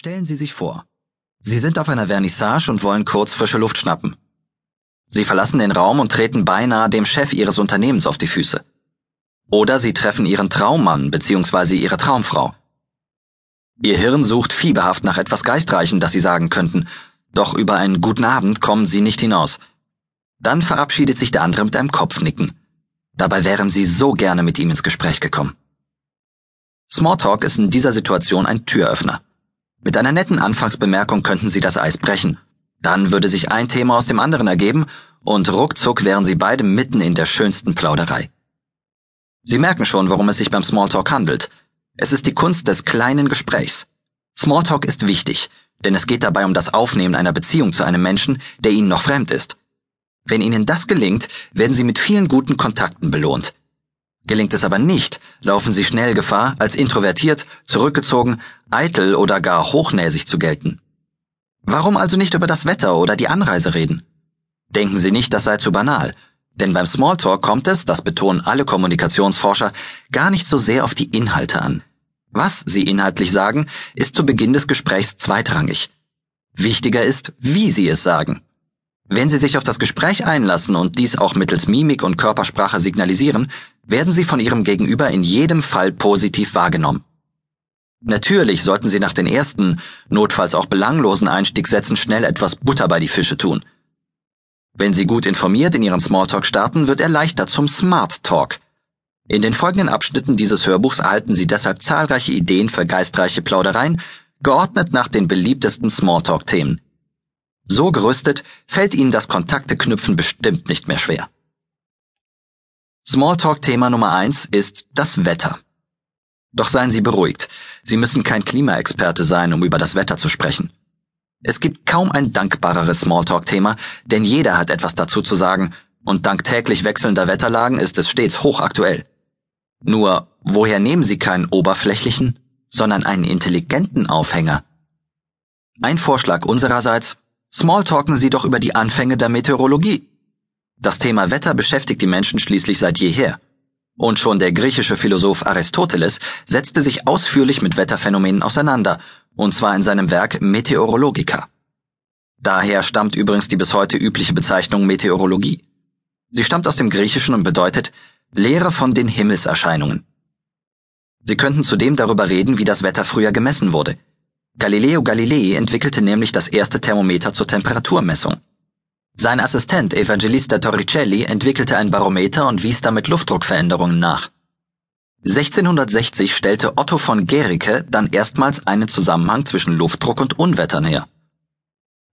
Stellen Sie sich vor, Sie sind auf einer Vernissage und wollen kurz frische Luft schnappen. Sie verlassen den Raum und treten beinahe dem Chef Ihres Unternehmens auf die Füße. Oder Sie treffen Ihren Traummann bzw. Ihre Traumfrau. Ihr Hirn sucht fieberhaft nach etwas Geistreichem, das Sie sagen könnten, doch über einen guten Abend kommen Sie nicht hinaus. Dann verabschiedet sich der andere mit einem Kopfnicken. Dabei wären Sie so gerne mit ihm ins Gespräch gekommen. Smalltalk ist in dieser Situation ein Türöffner. Mit einer netten Anfangsbemerkung könnten Sie das Eis brechen. Dann würde sich ein Thema aus dem anderen ergeben und ruckzuck wären Sie beide mitten in der schönsten Plauderei. Sie merken schon, worum es sich beim Smalltalk handelt. Es ist die Kunst des kleinen Gesprächs. Smalltalk ist wichtig, denn es geht dabei um das Aufnehmen einer Beziehung zu einem Menschen, der Ihnen noch fremd ist. Wenn Ihnen das gelingt, werden Sie mit vielen guten Kontakten belohnt. Gelingt es aber nicht, laufen Sie schnell Gefahr, als introvertiert, zurückgezogen, eitel oder gar hochnäsig zu gelten. Warum also nicht über das Wetter oder die Anreise reden? Denken Sie nicht, das sei zu banal, denn beim Smalltalk kommt es, das betonen alle Kommunikationsforscher, gar nicht so sehr auf die Inhalte an. Was Sie inhaltlich sagen, ist zu Beginn des Gesprächs zweitrangig. Wichtiger ist, wie Sie es sagen. Wenn Sie sich auf das Gespräch einlassen und dies auch mittels Mimik und Körpersprache signalisieren, werden Sie von Ihrem Gegenüber in jedem Fall positiv wahrgenommen. Natürlich sollten Sie nach den ersten, notfalls auch belanglosen Einstiegssätzen schnell etwas Butter bei die Fische tun. Wenn Sie gut informiert in Ihren Smalltalk starten, wird er leichter zum Smart Talk. In den folgenden Abschnitten dieses Hörbuchs erhalten Sie deshalb zahlreiche Ideen für geistreiche Plaudereien, geordnet nach den beliebtesten Smalltalk-Themen. So gerüstet fällt Ihnen das Kontakteknüpfen bestimmt nicht mehr schwer. Smalltalk-Thema Nummer eins ist das Wetter. Doch seien Sie beruhigt, Sie müssen kein Klimaexperte sein, um über das Wetter zu sprechen. Es gibt kaum ein dankbareres Smalltalk-Thema, denn jeder hat etwas dazu zu sagen, und dank täglich wechselnder Wetterlagen ist es stets hochaktuell. Nur, woher nehmen Sie keinen oberflächlichen, sondern einen intelligenten Aufhänger? Ein Vorschlag unsererseits, Smalltalken Sie doch über die Anfänge der Meteorologie. Das Thema Wetter beschäftigt die Menschen schließlich seit jeher. Und schon der griechische Philosoph Aristoteles setzte sich ausführlich mit Wetterphänomenen auseinander, und zwar in seinem Werk Meteorologica. Daher stammt übrigens die bis heute übliche Bezeichnung Meteorologie. Sie stammt aus dem Griechischen und bedeutet Lehre von den Himmelserscheinungen. Sie könnten zudem darüber reden, wie das Wetter früher gemessen wurde. Galileo Galilei entwickelte nämlich das erste Thermometer zur Temperaturmessung. Sein Assistent Evangelista Torricelli entwickelte ein Barometer und wies damit Luftdruckveränderungen nach. 1660 stellte Otto von Guericke dann erstmals einen Zusammenhang zwischen Luftdruck und Unwettern her.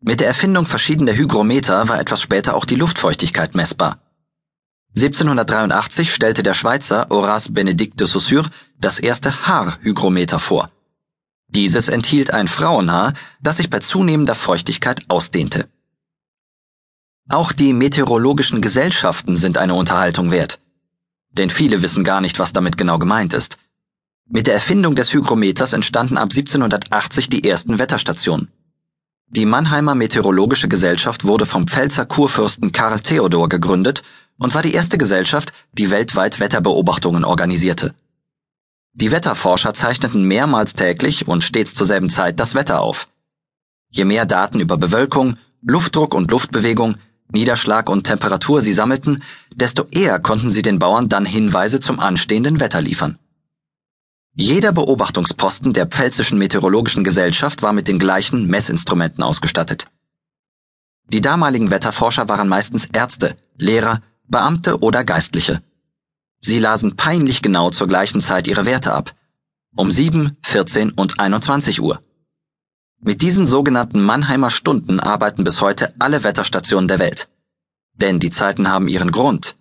Mit der Erfindung verschiedener Hygrometer war etwas später auch die Luftfeuchtigkeit messbar. 1783 stellte der Schweizer Horace Benedict de Saussure das erste Haarhygrometer vor. Dieses enthielt ein Frauenhaar, das sich bei zunehmender Feuchtigkeit ausdehnte. Auch die meteorologischen Gesellschaften sind eine Unterhaltung wert. Denn viele wissen gar nicht, was damit genau gemeint ist. Mit der Erfindung des Hygrometers entstanden ab 1780 die ersten Wetterstationen. Die Mannheimer Meteorologische Gesellschaft wurde vom Pfälzer Kurfürsten Karl Theodor gegründet und war die erste Gesellschaft, die weltweit Wetterbeobachtungen organisierte. Die Wetterforscher zeichneten mehrmals täglich und stets zur selben Zeit das Wetter auf. Je mehr Daten über Bewölkung, Luftdruck und Luftbewegung, Niederschlag und Temperatur sie sammelten, desto eher konnten sie den Bauern dann Hinweise zum anstehenden Wetter liefern. Jeder Beobachtungsposten der Pfälzischen Meteorologischen Gesellschaft war mit den gleichen Messinstrumenten ausgestattet. Die damaligen Wetterforscher waren meistens Ärzte, Lehrer, Beamte oder Geistliche. Sie lasen peinlich genau zur gleichen Zeit ihre Werte ab. Um 7, 14 und 21 Uhr. Mit diesen sogenannten Mannheimer Stunden arbeiten bis heute alle Wetterstationen der Welt. Denn die Zeiten haben ihren Grund.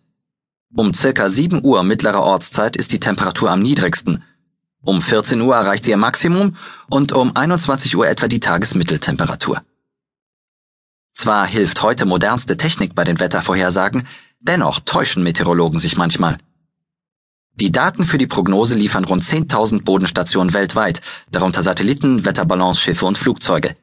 Um circa 7 Uhr mittlerer Ortszeit ist die Temperatur am niedrigsten. Um 14 Uhr erreicht sie ihr Maximum und um 21 Uhr etwa die Tagesmitteltemperatur. Zwar hilft heute modernste Technik bei den Wettervorhersagen, dennoch täuschen Meteorologen sich manchmal. Die Daten für die Prognose liefern rund 10.000 Bodenstationen weltweit, darunter Satelliten, Wetterbalancschiffe und Flugzeuge.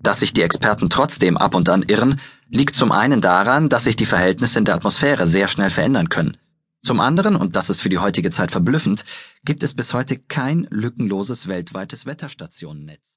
Dass sich die Experten trotzdem ab und an irren, liegt zum einen daran, dass sich die Verhältnisse in der Atmosphäre sehr schnell verändern können. Zum anderen, und das ist für die heutige Zeit verblüffend, gibt es bis heute kein lückenloses weltweites Wetterstationennetz.